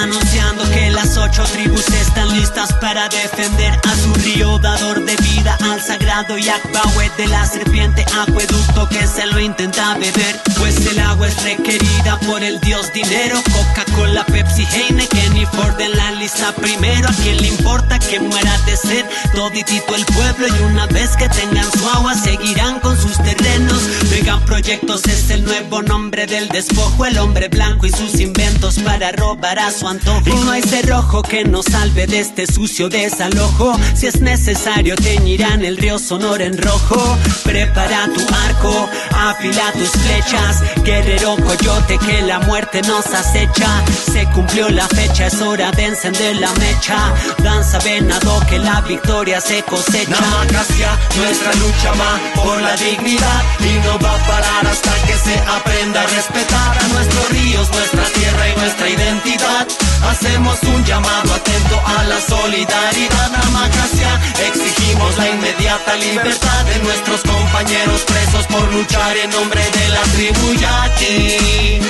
Anunciando que las ocho tribus están listas para defender a su río dador de vida al sagrado Yakbawet de la serpiente acueducto que se lo intenta beber. Pues el agua es requerida por el dios dinero Coca-Cola, Pepsi, Heineken y Ford en la lista primero. A quien le importa que muera de sed toditito el pueblo y una vez que tengan su agua seguirán con sus terrenos. Vegan Proyectos es el nuevo nombre del despojo el hombre blanco y sus inventos para robar a su antojo. Y no hay cerrojo que nos salve de este sucio desalojo. Si es necesario, teñirán el río Sonora en rojo. Prepara tu arco, afila tus flechas. Guerrero coyote que la muerte nos acecha. Se cumplió la fecha, es hora de encender la mecha. Danza venado que la victoria se cosecha. Namacasia, nuestra lucha va por la dignidad y no va a parar hasta que se aprenda a respetar a nuestros ríos, nuestra tierra y nuestra identidad. Hacemos un llamado atento a la solidaridad Namacasia Exigimos la inmediata libertad de nuestros compañeros presos por luchar en nombre de la tribu Yaqui.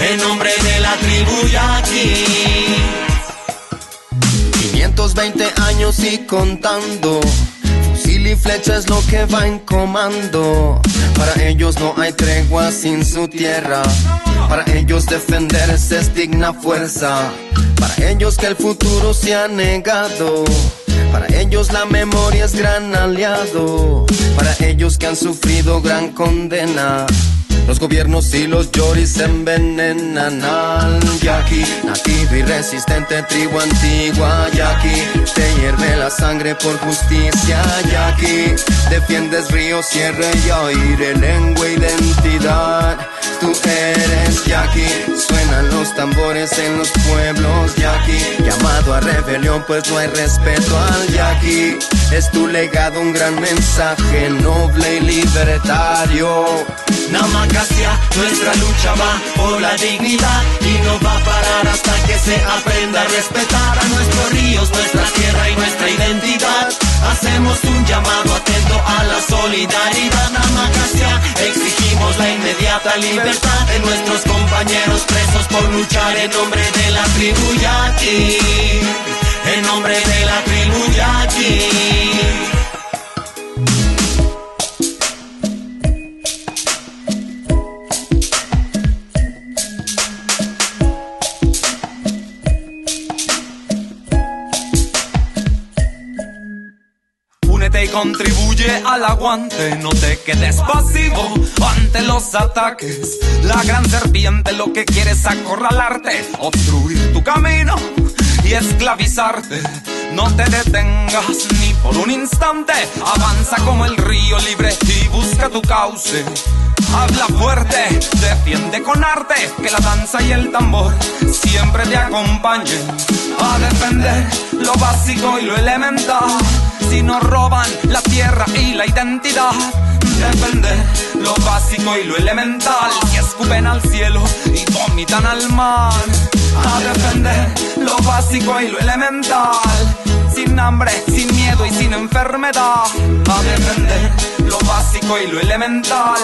En nombre de la tribu Yaqui. 520 años y contando. Fusil y flecha es lo que va en comando. Para ellos no hay tregua sin su tierra. Para ellos defenderse es digna fuerza. Para ellos que el futuro se ha negado. Para ellos la memoria es gran aliado. Para ellos que han sufrido gran condena. Los gobiernos y los lloris envenenan al yaqui, nativo y resistente tribu antigua yaqui. Te hierve la sangre por justicia yaqui. Defiendes río, sierra y aire, lengua, identidad. Tú eres yaqui, suenan los tambores en los pueblos yaqui. Llamado a rebelión, pues no hay respeto al yaqui. Es tu legado un gran mensaje noble y libertario. Namacasia, nuestra lucha va por la dignidad y no va a parar hasta que se aprenda a respetar a nuestros ríos, nuestra tierra y nuestra identidad. Hacemos un llamado atento a la solidaridad. Namacasia, exigimos la inmediata libertad de nuestros compañeros presos por luchar en nombre de la tribu Yaqui. En nombre de la tribu Yaqui. Contribuye al aguante. No te quedes pasivo ante los ataques. La gran serpiente lo que quiere es acorralarte, obstruir tu camino y esclavizarte. No te detengas ni por un instante. Avanza como el río libre y busca tu cauce. Habla fuerte, defiende con arte, que la danza y el tambor siempre te acompañen a defender lo básico y lo elemental. Si nos roban la tierra y la identidad, defender lo básico y lo elemental. Si escupen al cielo y vomitan al mar, a defender lo básico y lo elemental. Sin hambre, sin miedo y sin enfermedad, a defender lo básico y lo elemental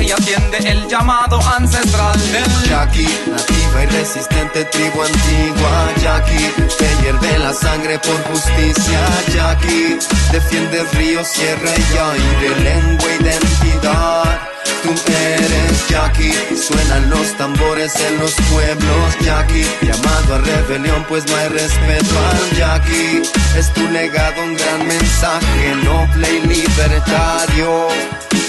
y atiende el llamado ancestral. Del yaqui, nativo Viva y resistente tribu antigua, Jackie, que hierve la sangre por justicia, Jackie, defiende río, sierra y aire, lengua, identidad. Tú eres Jackie, suenan los tambores en los pueblos, Jackie, llamado a rebelión pues no hay respeto al Jackie, es tu legado un gran mensaje noble y libertario.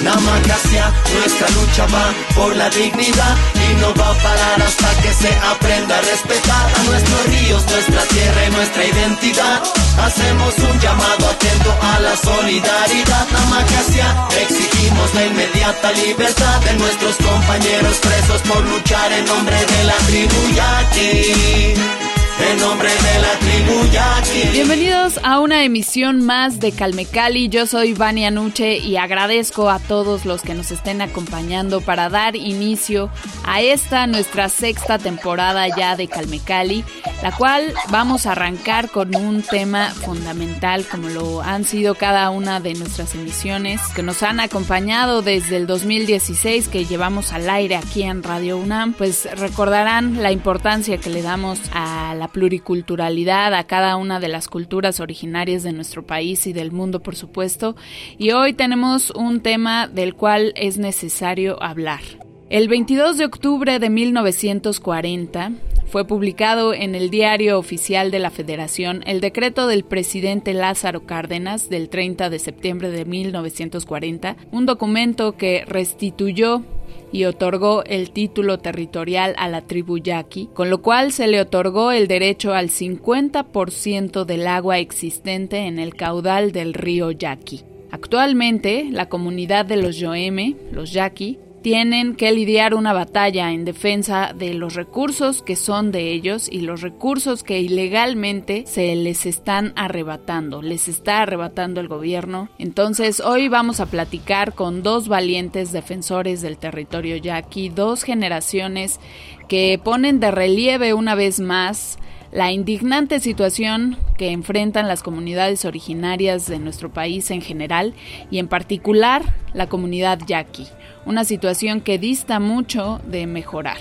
Namakasia, nuestra lucha va por la dignidad y no va a parar hasta que se aprenda a respetar a nuestros ríos, nuestra tierra y nuestra identidad. Hacemos un llamado atento a la solidaridad. Namakasia, exigimos la inmediata libertad de nuestros compañeros presos por luchar en nombre de la tribu Yaqui en nombre de la tribu Yaqui. Bienvenidos a una emisión más de Calmecali. Yo soy Vania Nuche y agradezco a todos los que nos estén acompañando para dar inicio a esta nuestra sexta temporada ya de Calmecali, la cual vamos a arrancar con un tema fundamental como lo han sido cada una de nuestras emisiones que nos han acompañado desde el 2016 que llevamos al aire aquí en Radio UNAM, pues recordarán la importancia que le damos a la pluriculturalidad, a cada una de las culturas originarias de nuestro país y del mundo, por supuesto. Y hoy tenemos un tema del cual es necesario hablar. El 22 de octubre de 1940 fue publicado en el Diario Oficial de la Federación el decreto del presidente Lázaro Cárdenas del 30 de septiembre de 1940, un documento que restituyó y otorgó el título territorial a la tribu yaqui, con lo cual se le otorgó el derecho al 50% del agua existente en el caudal del río Yaqui. Actualmente, la comunidad de los Yoeme, los Yaqui, tienen que lidiar una batalla en defensa de los recursos que son de ellos y los recursos que ilegalmente se les están arrebatando, les está arrebatando el gobierno. Entonces hoy vamos a platicar con dos valientes defensores del territorio yaqui, dos generaciones que ponen de relieve una vez más la indignante situación que enfrentan las comunidades originarias de nuestro país en general y en particular la comunidad yaqui una situación que dista mucho de mejorar.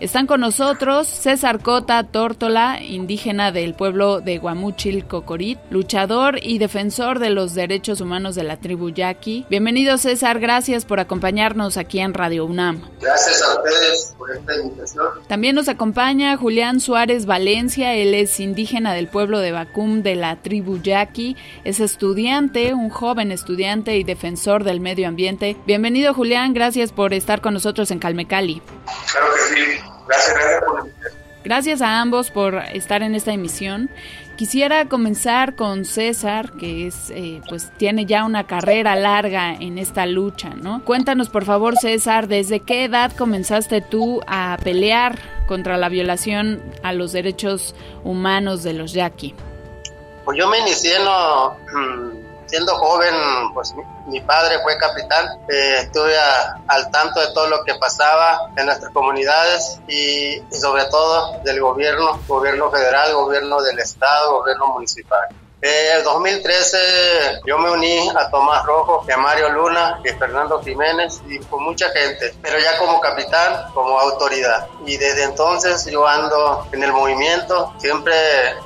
Están con nosotros César Cota Tórtola, indígena del pueblo de Guamuchil Cocorit, luchador y defensor de los derechos humanos de la tribu Yaqui. Bienvenido César, gracias por acompañarnos aquí en Radio UNAM. Gracias a ustedes por esta invitación. También nos acompaña Julián Suárez Valencia, él es indígena del pueblo de Bacum de la tribu Yaqui, es estudiante, un joven estudiante y defensor del medio ambiente. Bienvenido Julián, gracias por estar con nosotros en Calmecali. Claro que sí. Gracias, gracias por Gracias a ambos por estar en esta emisión. Quisiera comenzar con César, que es, eh, pues, tiene ya una carrera larga en esta lucha, ¿no? Cuéntanos, por favor, César, ¿desde qué edad comenzaste tú a pelear contra la violación a los derechos humanos de los yaqui? Pues yo me inicié en lo, mm, siendo joven, pues mi, padre fue capitán, eh, estuve al tanto de todo lo que pasaba en nuestras comunidades y, sobre todo del gobierno, gobierno federal, gobierno del estado, gobierno municipal. En el 2013 yo me uní a Tomás Rojo, a Mario Luna, a Fernando Jiménez y con mucha gente, pero ya como capitán, como autoridad. Y desde entonces yo ando en el movimiento, siempre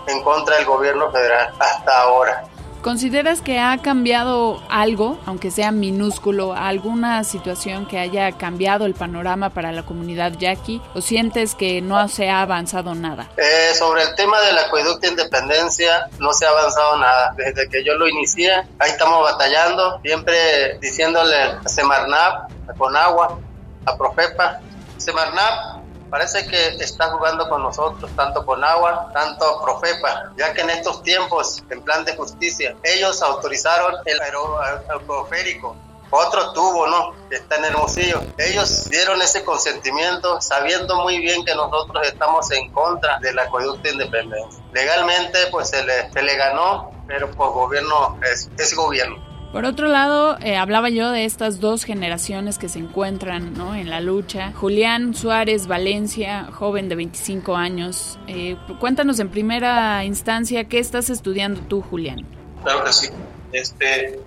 en contra del gobierno federal, hasta ahora. ¿Consideras que ha cambiado algo, aunque sea minúsculo, alguna situación que haya cambiado el panorama para la comunidad yaqui o sientes que no se ha avanzado nada? Eh, sobre el tema del acueducto de independencia no se ha avanzado nada. Desde que yo lo inicié, ahí estamos batallando, siempre diciéndole a Semarnap, a Conagua, a Profepa. Semarnap parece que está jugando con nosotros, tanto con agua, tanto Profepa, ya que en estos tiempos, en plan de justicia, ellos autorizaron el aeroporoférico, otro tubo, ¿no? Que está en Hermosillo. Ellos dieron ese consentimiento sabiendo muy bien que nosotros estamos en contra del acueducto de independencia. Legalmente, pues se le, ganó, pero por gobierno es, es gobierno. Por otro lado, eh, hablaba yo de estas dos generaciones que se encuentran ¿no? en la lucha. Julián Suárez Valencia, joven de 25 años. Eh, cuéntanos en primera instancia qué estás estudiando tú, Julián. Claro que sí. Este,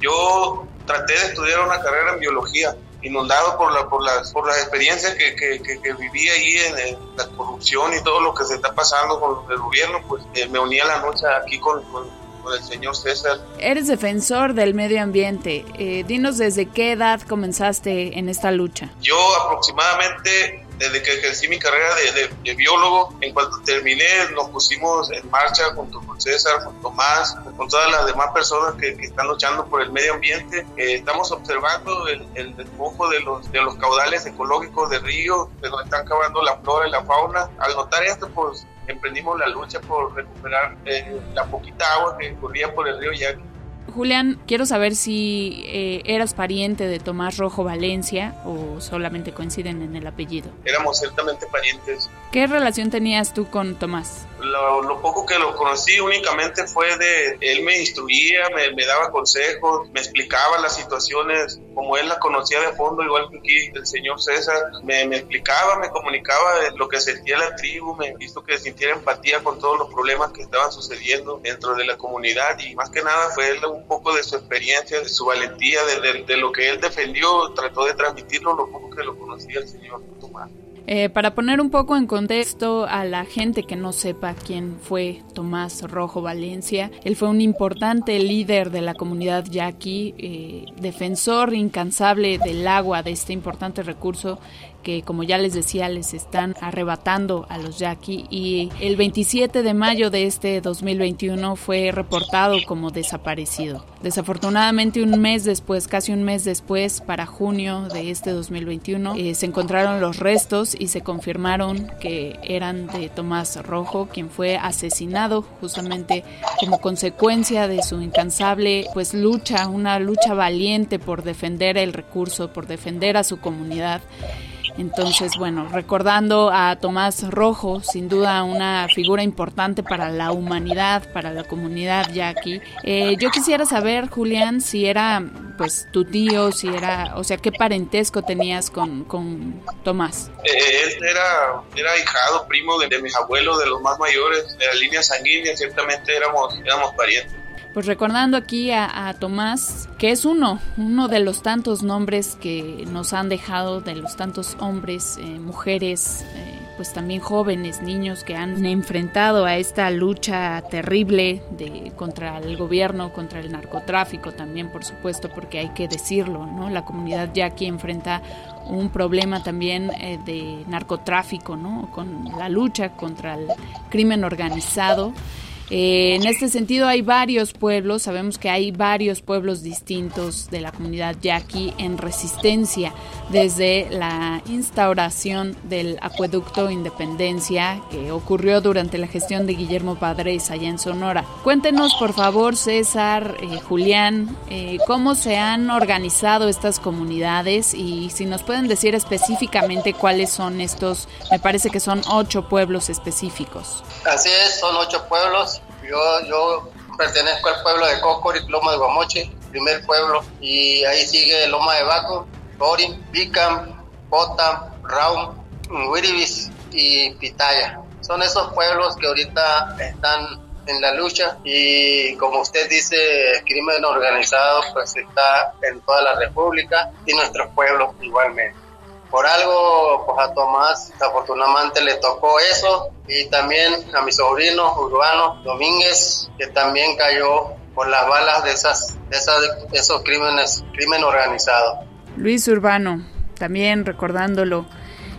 yo traté de estudiar una carrera en biología, inundado por la por las por las experiencias que, que, viví ahí en, la corrupción y todo lo que se está pasando con el gobierno, pues eh, me uní a la lucha aquí con, con, el señor César. Eres defensor del medio ambiente. Eh, dinos desde qué edad comenzaste en esta lucha. Yo aproximadamente desde que ejercí mi carrera de, biólogo, en cuanto terminé, nos pusimos en marcha junto con César, con Tomás, con todas las demás personas que, están luchando por el medio ambiente. Eh, estamos observando el, el despojo de los, de los caudales ecológicos de ríos, de donde están acabando la flora y la fauna. Al notar esto, pues emprendimos la lucha por recuperar eh, la poquita agua que corría por el río Yaqui Julián, quiero saber si eh, eras pariente de Tomás Rojo Valencia o solamente coinciden en el apellido. Éramos ciertamente parientes. ¿Qué relación tenías tú con Tomás? Lo, poco que lo conocí únicamente fue de él me instruía, me, daba consejos, me explicaba las situaciones como él las conocía de fondo, igual que aquí el señor César, me, explicaba, me comunicaba lo que sentía la tribu, me hizo que sintiera empatía con todos los problemas que estaban sucediendo dentro de la comunidad y más que nada fue él un poco de su experiencia, de su valentía, de, de lo que él defendió, trató de transmitirlo lo poco que lo conocía el señor Tomás. Eh, para poner un poco en contexto a la gente que no sepa quién fue Tomás Rojo Valencia, él fue un importante líder de la comunidad yaqui, eh, defensor incansable del agua, de este importante recurso que como ya les decía les están arrebatando a los yaqui y el 27 de mayo de este 2021 fue reportado como desaparecido. Desafortunadamente un mes después, casi un mes después, para junio de este 2021, eh, se encontraron los restos y se confirmaron que eran de Tomás Rojo, quien fue asesinado justamente como consecuencia de su incansable pues lucha, una lucha valiente por defender el recurso, por defender a su comunidad. Entonces, bueno, recordando a Tomás Rojo, sin duda una figura importante para la humanidad, para la comunidad ya aquí. Eh, yo quisiera saber, Julián, si era pues tu tío, si era, o sea, qué parentesco tenías con, con Tomás. Eh, él era, era hijado, primo de, de mis abuelos, de los más mayores, de la línea sanguínea, ciertamente éramos, éramos parientes. Pues recordando aquí a, Tomás, que es uno, uno de los tantos nombres que nos han dejado, de los tantos hombres, eh, mujeres, eh, pues también jóvenes, niños que han enfrentado a esta lucha terrible de, contra el gobierno, contra el narcotráfico también, por supuesto, porque hay que decirlo, ¿no? La comunidad ya aquí enfrenta un problema también eh, de narcotráfico, ¿no? Con la lucha contra el crimen organizado. Eh, en este sentido hay varios pueblos, sabemos que hay varios pueblos distintos de la comunidad yaqui en resistencia desde la instauración del acueducto Independencia que ocurrió durante la gestión de Guillermo Padres allá en Sonora. Cuéntenos por favor César, eh, Julián, eh, cómo se han organizado estas comunidades y si nos pueden decir específicamente cuáles son estos, me parece que son ocho pueblos específicos. Así es, son ocho pueblos yo, yo pertenezco al pueblo de Cocoric, Loma de Guamoche, primer pueblo, y ahí sigue Loma de Baco, Corin, Bicam, Potam, Raum, Wiribis y Pitaya. Son esos pueblos que ahorita están en la lucha y como usted dice, el crimen organizado pues está en toda la república y nuestros pueblos igualmente. Por algo, pues a Tomás afortunadamente le tocó eso y también a mi sobrino Urbano Domínguez, que también cayó por las balas de esas, de esos crímenes, crimen organizado. Luis Urbano, también recordándolo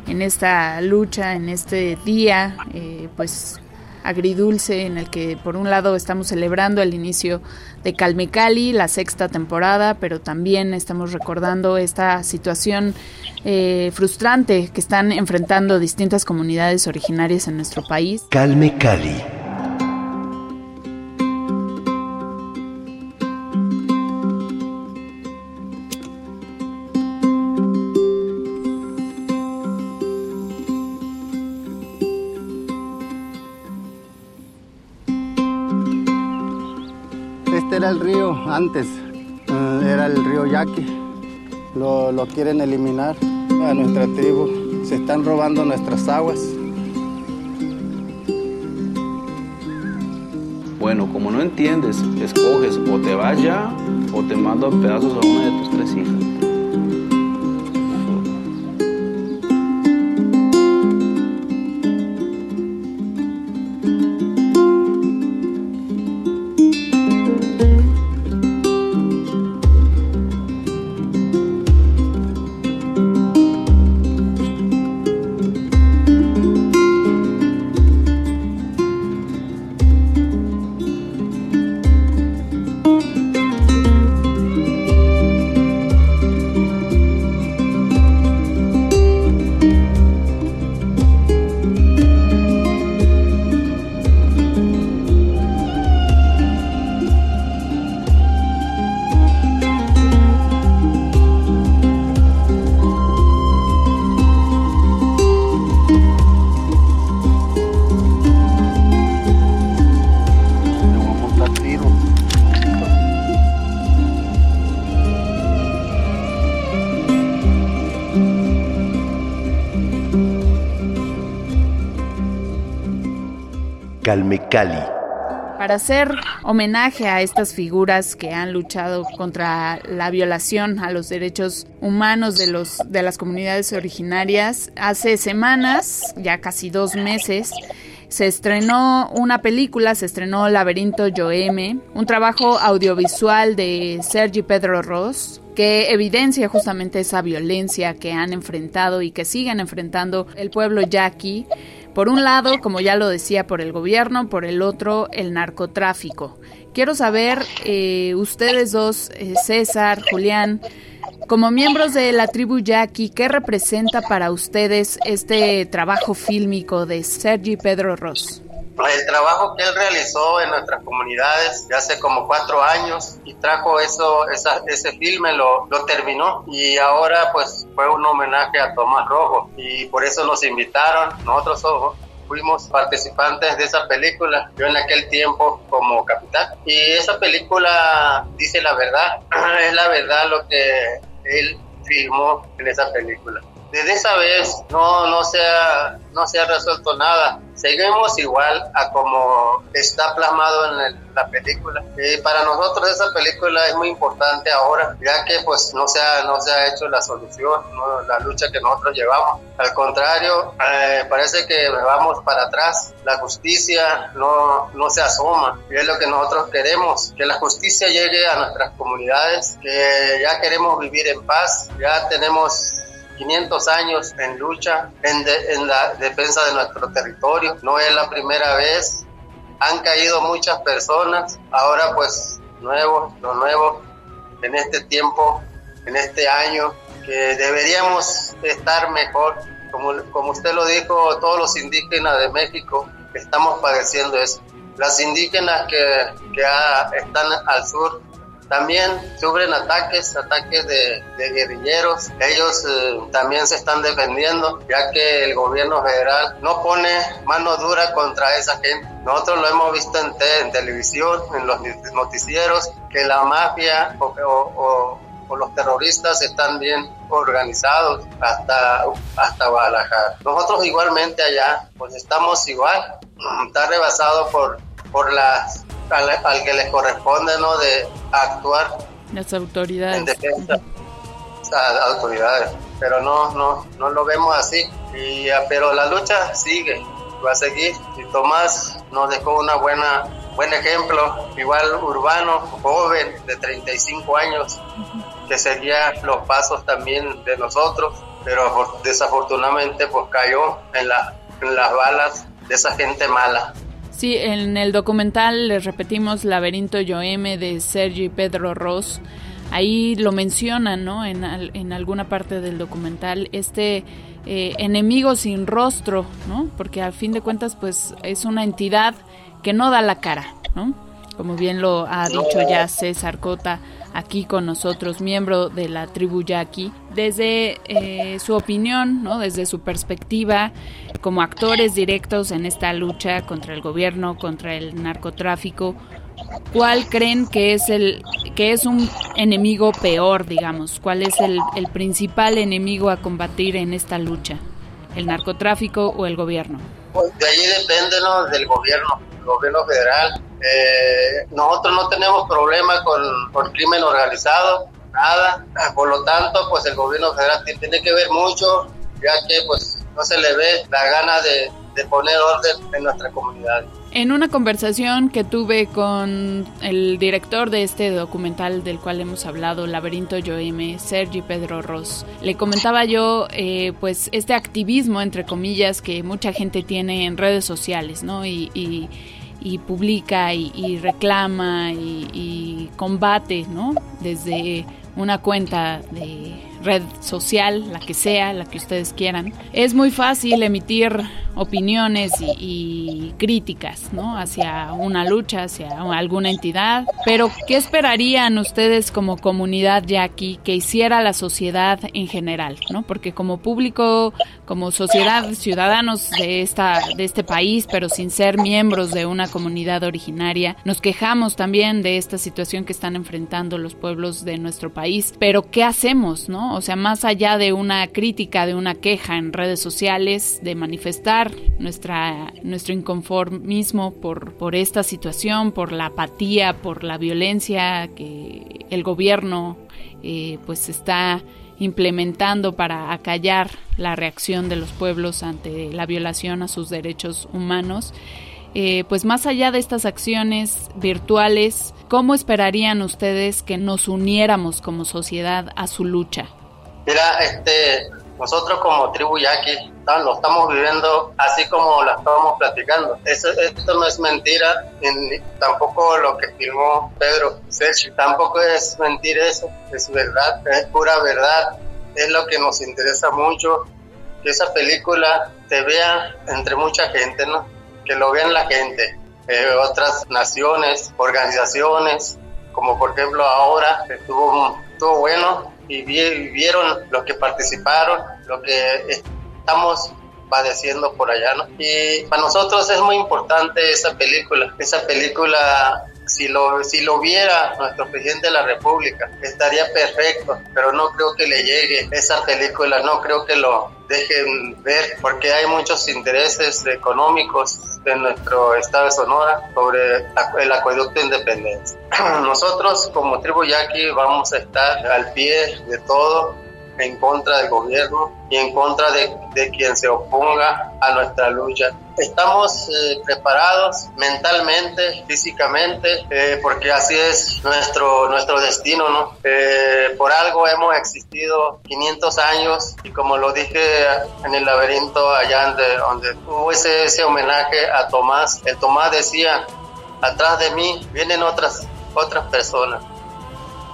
en esta lucha, en este día, eh, pues agridulce en el que por un lado estamos celebrando el inicio de Calmecali, la sexta temporada, pero también estamos recordando esta situación eh, frustrante que están enfrentando distintas comunidades originarias en nuestro país. Calme Cali. Este era el río antes, eh, era el río Yaqui. Lo, lo quieren eliminar a nuestra tribu. Se están robando nuestras aguas. Bueno, como no entiendes, escoges o te vas ya o te mando a pedazos a una de tus tres hijas. Calme Cali. Para hacer homenaje a estas figuras que han luchado contra la violación a los derechos humanos de, los, de las comunidades originarias, hace semanas, ya casi dos meses, se estrenó una película, se estrenó Laberinto Yoeme, un trabajo audiovisual de Sergi Pedro Ross, que evidencia justamente esa violencia que han enfrentado y que siguen enfrentando el pueblo yaqui. Por un lado, como ya lo decía, por el gobierno, por el otro, el narcotráfico. Quiero saber, eh, ustedes dos, eh, César, Julián, como miembros de la tribu Yaqui, ¿qué representa para ustedes este trabajo fílmico de Sergi Pedro Ross? El trabajo que él realizó en nuestras comunidades ya hace como cuatro años y trajo eso, ese filme, lo, lo terminó y ahora pues fue un homenaje a Tomás Rojo y por eso nos invitaron, nosotros fuimos participantes de esa película, yo en aquel tiempo como capitán. Y esa película dice la verdad, es la verdad lo que él filmó en esa película. Desde esa vez no, no, se ha, no se ha resuelto nada. Seguimos igual a como está plasmado en la película. Y para nosotros esa película es muy importante ahora, ya que pues no se ha, no se ha hecho la solución, la lucha que nosotros llevamos. Al contrario, eh, parece que vamos para atrás. La justicia no, no se asoma. Y es lo que nosotros queremos, que la justicia llegue a nuestras comunidades, que ya queremos vivir en paz, ya tenemos 500 años en lucha en, la defensa de nuestro territorio. No es la primera vez. Han caído muchas personas. Ahora pues nuevos, los nuevos en este tiempo, en este año, que deberíamos estar mejor. Como, como usted lo dijo, todos los indígenas de México estamos padeciendo eso. Las indígenas que, que están al sur también sufren ataques, ataques de, guerrilleros. Ellos eh, también se están defendiendo, ya que el gobierno federal no pone mano dura contra esa gente. Nosotros lo hemos visto en, televisión, en los noticieros, que la mafia o, los terroristas están bien organizados hasta, hasta Guadalajara. Nosotros igualmente allá, pues estamos igual, está rebasado por, por las al, que le corresponde, ¿no? De actuar. Las autoridades. En defensa. autoridades. Pero no, no, no lo vemos así. Y, pero la lucha sigue, va a seguir. Y Tomás nos dejó una buena, buen ejemplo, igual urbano, joven, de 35 años, que seguía los pasos también de nosotros, pero desafortunadamente pues cayó en, la, en las balas de esa gente mala. Sí, en el documental les repetimos Laberinto Yoeme de Sergi Pedro Ross. Ahí lo mencionan, ¿no? En, en alguna parte del documental, este eh, enemigo sin rostro, ¿no? Porque al fin de cuentas, pues es una entidad que no da la cara, ¿no? Como bien lo ha dicho ya César Cota aquí con nosotros, miembro de la tribu Yaqui, desde eh, su opinión, ¿no? desde su perspectiva, como actores directos en esta lucha contra el gobierno, contra el narcotráfico, ¿cuál creen que es el que es un enemigo peor, digamos? ¿Cuál es el, principal enemigo a combatir en esta lucha? ¿El narcotráfico o el gobierno? Pues de allí depende ¿no? del gobierno, gobierno federal. Eh, nosotros no tenemos problema con, con crimen organizado, nada. Por lo tanto, pues el gobierno federal tiene que ver mucho, ya que pues no se le ve la gana de, de poner orden en nuestra comunidad. En una conversación que tuve con el director de este documental del cual hemos hablado, Laberinto Yoeme, Sergi Pedro Ross, le comentaba yo, eh, pues, este activismo, entre comillas, que mucha gente tiene en redes sociales, ¿no? Y, y, publica y, reclama y, y combate, ¿no? Desde una cuenta de red social, la que sea, la que ustedes quieran, es muy fácil emitir opiniones y, críticas ¿no? hacia una lucha, hacia alguna entidad. Pero, ¿qué esperarían ustedes como comunidad ya aquí que hiciera la sociedad en general? ¿no? Porque como público, como sociedad, ciudadanos de, esta, de este país, pero sin ser miembros de una comunidad originaria, nos quejamos también de esta situación que están enfrentando los pueblos de nuestro país. Pero, ¿qué hacemos? ¿no? O sea, más allá de una crítica, de una queja en redes sociales, de manifestar, nuestra, nuestro inconformismo por, por esta situación, por la apatía, por la violencia que el gobierno eh, pues está implementando para acallar la reacción de los pueblos ante la violación a sus derechos humanos. Eh, pues más allá de estas acciones virtuales, ¿cómo esperarían ustedes que nos uniéramos como sociedad a su lucha? Mira, este, nosotros como tribu yaqui lo estamos viviendo así como lo estamos platicando. esto no es mentira, tampoco lo que filmó Pedro Sechi, tampoco es mentira eso, es verdad, es pura verdad. Es lo que nos interesa mucho, que esa película se vea entre mucha gente, ¿no? Que lo vean la gente, eh, otras naciones, organizaciones, como por ejemplo ahora estuvo, estuvo bueno, y vieron los que participaron, lo que estamos padeciendo por allá, ¿no? Y para nosotros es muy importante esa película. Esa película, si lo, si lo viera nuestro presidente de la República, estaría perfecto, pero no creo que le llegue esa película, no creo que lo dejen ver, porque hay muchos intereses económicos de nuestro estado de Sonora sobre el acueducto de independencia. Nosotros como tribu yaqui vamos a estar al pie de todo en contra del gobierno y en contra de, de quien se oponga a nuestra lucha. Estamos eh, preparados mentalmente, físicamente, eh, porque así es nuestro, nuestro destino, ¿no? Eh, por algo hemos existido 500 años y como lo dije en el laberinto allá donde, donde hubo ese, ese homenaje a Tomás, el Tomás decía, atrás de mí vienen otras, otras personas.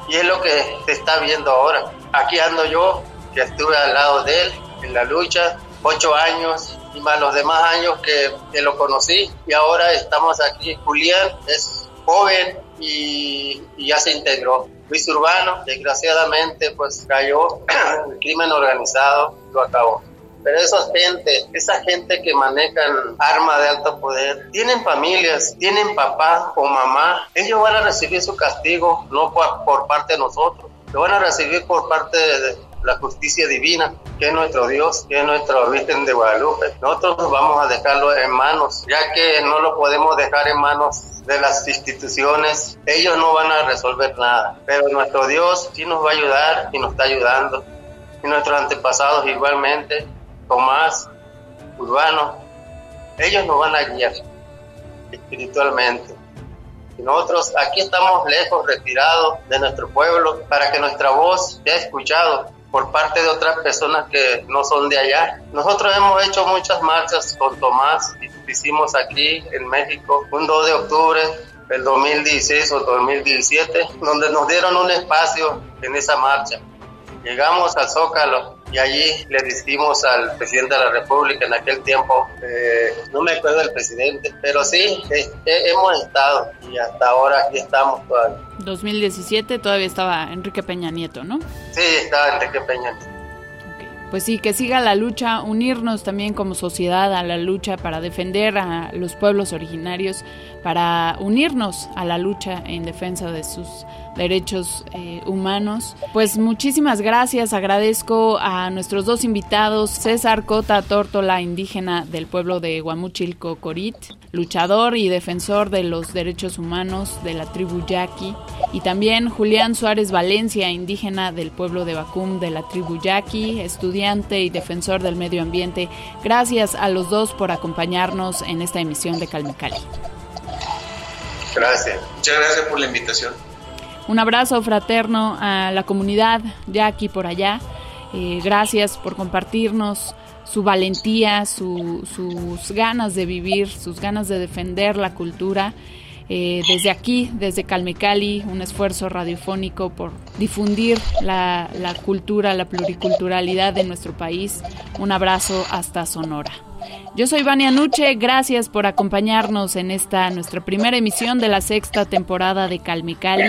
Y es lo que se está viendo ahora aquí ando yo, que estuve al lado de él en la lucha, ocho años y más los demás años que, que lo conocí y ahora estamos aquí. Julián es joven y, ya se integró. Luis Urbano, desgraciadamente, pues cayó, el crimen organizado lo acabó. Pero esa gente, esa gente que manejan armas de alto poder, tienen familias, tienen papá o mamá, ellos van a recibir su castigo, no por parte de nosotros lo van a recibir por parte de la justicia divina, que es nuestro Dios, que es nuestro Virgen de Guadalupe. Nosotros vamos a dejarlo en manos, ya que no lo podemos dejar en manos de las instituciones, ellos no van a resolver nada, pero nuestro Dios sí nos va a ayudar y nos está ayudando. Y nuestros antepasados igualmente, Tomás, Urbano, ellos nos van a guiar espiritualmente. Nosotros aquí estamos lejos, retirados de nuestro pueblo, para que nuestra voz sea escuchado por parte de otras personas que no son de allá. Nosotros hemos hecho muchas marchas con Tomás, y hicimos aquí en México un 2 de octubre del 2016 o 2017, donde nos dieron un espacio en esa marcha. Llegamos al Zócalo y allí le dijimos al presidente de la República en aquel tiempo, eh, no me acuerdo del presidente, pero sí, eh, eh, hemos estado y hasta ahora aquí estamos todavía. 2017 todavía estaba Enrique Peña Nieto, ¿no? Sí, estaba Enrique Peña Nieto. Pues sí, que siga la lucha, unirnos también como sociedad a la lucha para defender a los pueblos originarios, para unirnos a la lucha en defensa de sus derechos eh, humanos. Pues muchísimas gracias, agradezco a nuestros dos invitados, César Cota Tórtola, indígena del pueblo de Guamuchilco Corit, luchador y defensor de los derechos humanos de la tribu Yaqui, y también Julián Suárez Valencia, indígena del pueblo de Bacum de la tribu Yaqui, estudiante y defensor del medio ambiente. Gracias a los dos por acompañarnos en esta emisión de Calmecali. Gracias. Muchas gracias por la invitación. Un abrazo fraterno a la comunidad ya aquí por allá. Eh, gracias por compartirnos su valentía, sus ganas de vivir, sus ganas de defender la cultura. Eh, desde aquí, desde Calmecali, un esfuerzo radiofónico por difundir la, la cultura, la pluriculturalidad de nuestro país. Un abrazo hasta Sonora. Yo soy Vania Nuche, gracias por acompañarnos en esta nuestra primera emisión de la sexta temporada de Calmecali.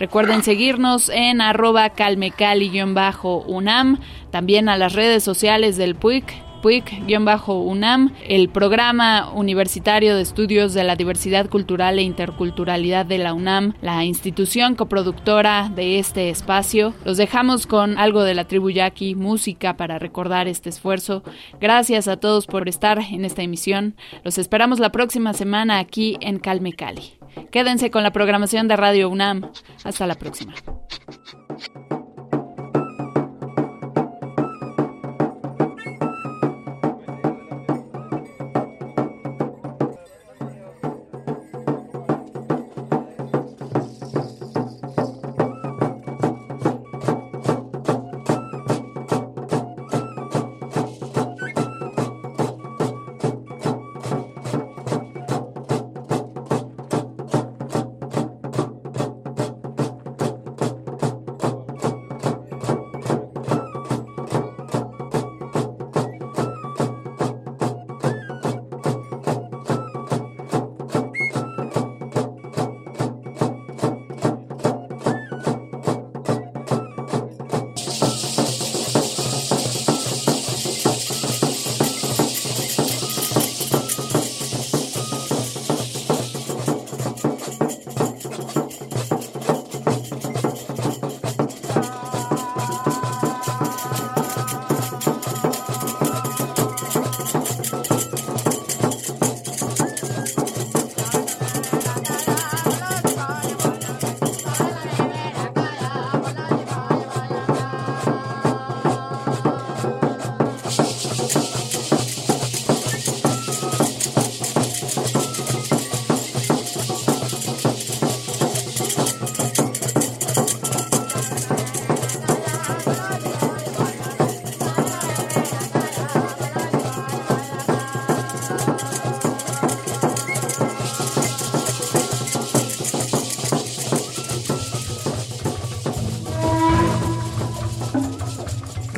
Recuerden seguirnos en arroba calmecali-unam, también a las redes sociales del PUIC, PUIC-UNAM, el Programa Universitario de Estudios de la Diversidad Cultural e Interculturalidad de la UNAM, la institución coproductora de este espacio. Los dejamos con algo de la tribu Yaqui, música para recordar este esfuerzo. Gracias a todos por estar en esta emisión. Los esperamos la próxima semana aquí en Calme Cali. Quédense con la programación de Radio UNAM. Hasta la próxima.